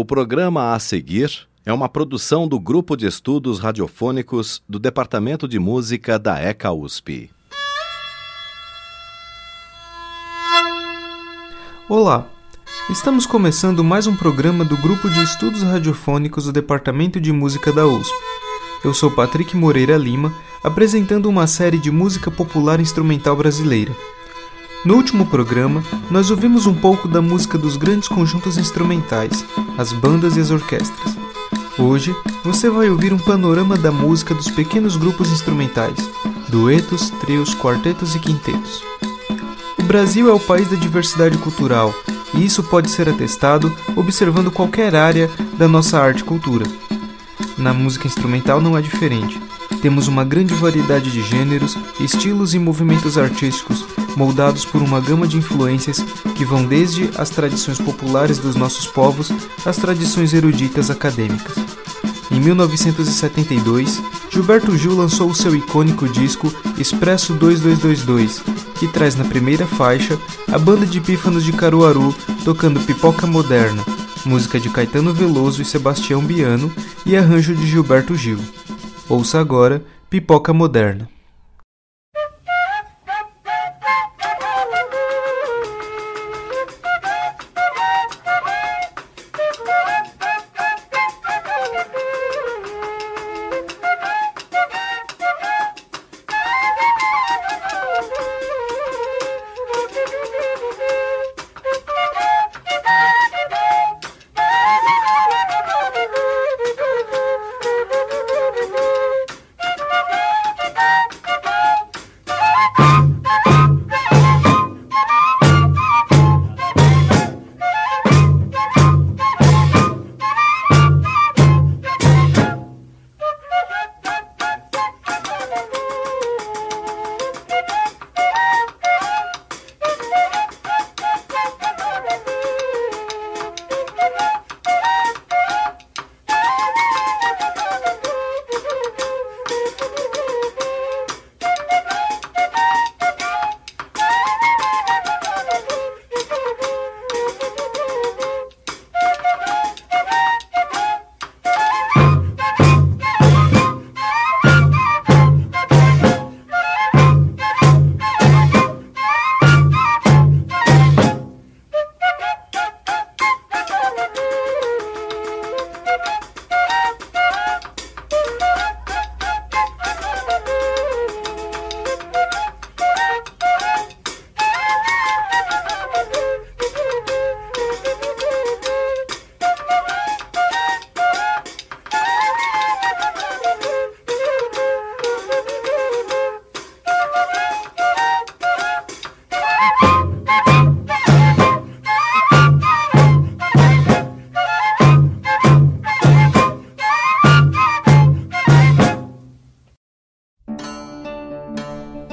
O programa a seguir é uma produção do Grupo de Estudos Radiofônicos do Departamento de Música da ECA USP. Olá, estamos começando mais um programa do Grupo de Estudos Radiofônicos do Departamento de Música da USP. Eu sou Patrick Moreira Lima, apresentando uma série de música popular instrumental brasileira. No último programa, nós ouvimos um pouco da música dos grandes conjuntos instrumentais, as bandas e as orquestras. Hoje, você vai ouvir um panorama da música dos pequenos grupos instrumentais, duetos, trios, quartetos e quintetos. O Brasil é o país da diversidade cultural, e isso pode ser atestado observando qualquer área da nossa arte e cultura. Na música instrumental não é diferente. Temos uma grande variedade de gêneros, estilos e movimentos artísticos moldados por uma gama de influências que vão desde as tradições populares dos nossos povos às tradições eruditas acadêmicas. Em 1972, Gilberto Gil lançou o seu icônico disco Expresso 2222, que traz na primeira faixa a banda de pífanos de Caruaru tocando Pipoca Moderna, música de Caetano Veloso e Sebastião Biano e arranjo de Gilberto Gil. Ouça agora Pipoca Moderna.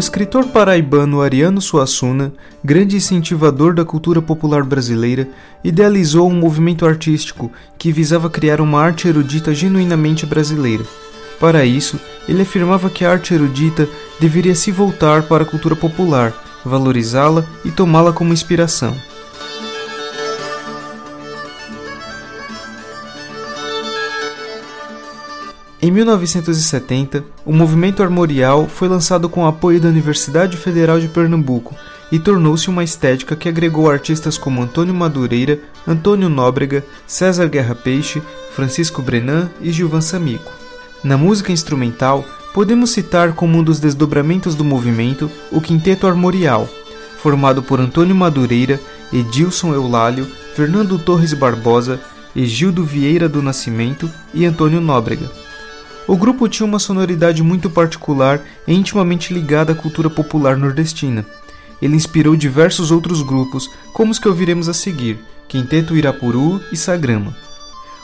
Escritor paraibano Ariano Suassuna, grande incentivador da cultura popular brasileira, idealizou um movimento artístico que visava criar uma arte erudita genuinamente brasileira. Para isso, ele afirmava que a arte erudita deveria se voltar para a cultura popular, valorizá-la e tomá-la como inspiração. Em 1970, o movimento armorial foi lançado com apoio da Universidade Federal de Pernambuco e tornou-se uma estética que agregou artistas como Antônio Madureira, Antônio Nóbrega, César Guerra Peixe, Francisco Brenan e Gilvan Samico. Na música instrumental, podemos citar como um dos desdobramentos do movimento o Quinteto Armorial, formado por Antônio Madureira, Edilson Eulálio, Fernando Torres Barbosa, Egildo Vieira do Nascimento e Antônio Nóbrega. O grupo tinha uma sonoridade muito particular e intimamente ligada à cultura popular nordestina. Ele inspirou diversos outros grupos, como os que ouviremos a seguir, Quinteto Irapuru e Sagrama.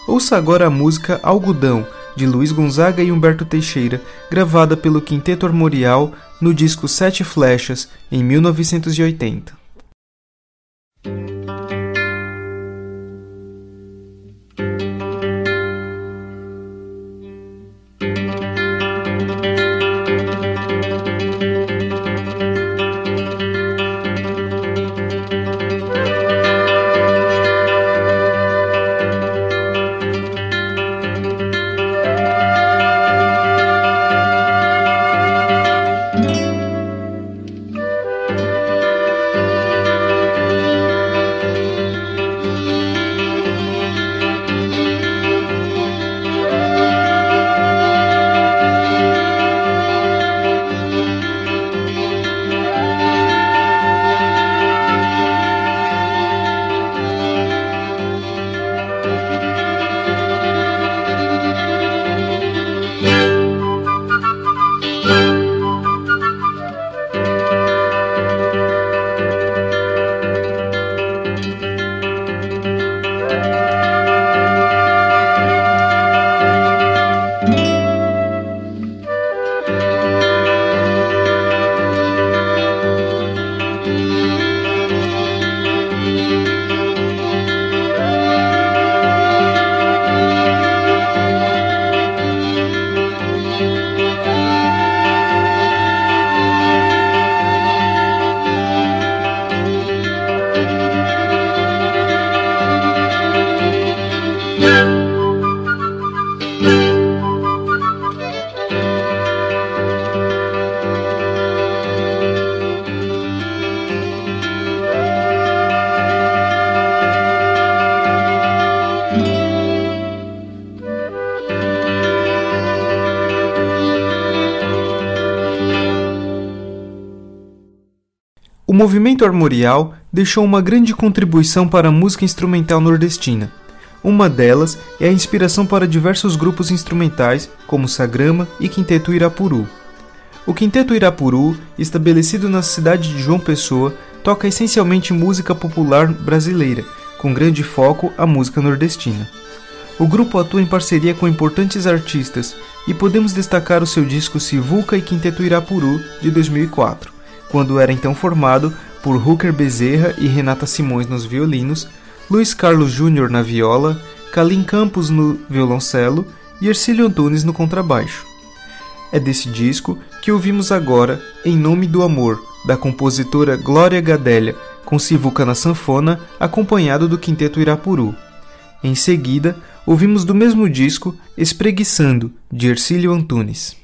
Ouça agora a música Algodão, de Luiz Gonzaga e Humberto Teixeira, gravada pelo Quinteto Armorial no disco Sete Flechas, em 1980. Movimento armorial deixou uma grande contribuição para a música instrumental nordestina. Uma delas é a inspiração para diversos grupos instrumentais, como Sagrama e Quinteto Irapuru. O Quinteto Irapuru, estabelecido na cidade de João Pessoa, toca essencialmente música popular brasileira, com grande foco a música nordestina. O grupo atua em parceria com importantes artistas e podemos destacar o seu disco Sivuca e Quinteto Irapuru de 2004, quando era então formado por Hooker Bezerra e Renata Simões nos violinos, Luiz Carlos Júnior na viola, Kalim Campos no violoncelo e Ercílio Antunes no contrabaixo. É desse disco que ouvimos agora Em Nome do Amor, da compositora Glória Gadélia, com Sivuca na sanfona, acompanhado do Quinteto Irapuru. Em seguida, ouvimos do mesmo disco Espreguiçando, de Ercílio Antunes.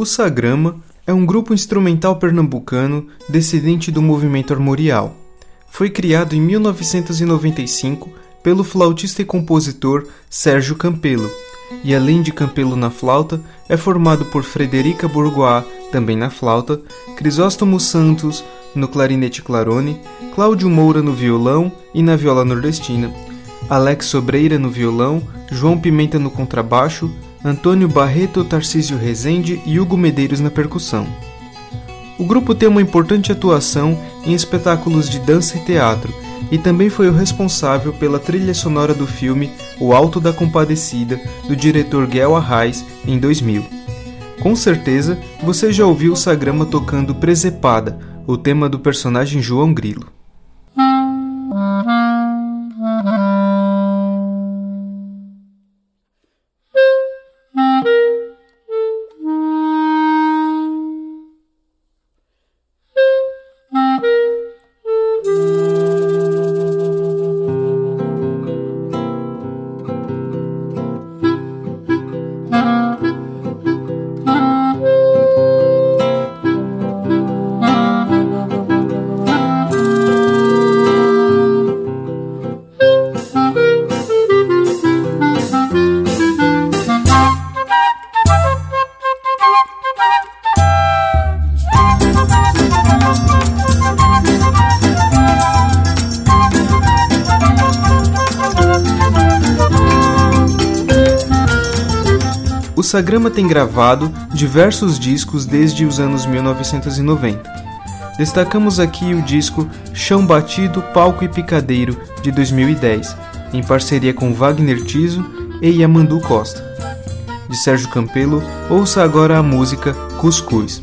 O Sagrama é um grupo instrumental pernambucano descendente do movimento armorial. Foi criado em 1995 pelo flautista e compositor Sérgio Campelo, e além de Campelo na flauta, é formado por Frederica Bourgois, também na flauta, Crisóstomo Santos no clarinete clarone, Cláudio Moura no violão e na viola nordestina, Alex Sobreira no violão, João Pimenta no contrabaixo, Antônio Barreto, Tarcísio Rezende e Hugo Medeiros na percussão. O grupo tem uma importante atuação em espetáculos de dança e teatro e também foi o responsável pela trilha sonora do filme O Alto da Compadecida, do diretor Guel Arraes, em 2000. Com certeza, você já ouviu Sagrama tocando Presepada, o tema do personagem João Grilo. O Sagrama tem gravado diversos discos desde os anos 1990. Destacamos aqui o disco Chão Batido, Palco e Picadeiro, de 2010, em parceria com Wagner Tiso e Yamandu Costa. De Sérgio Campelo, ouça agora a música Cuscuz.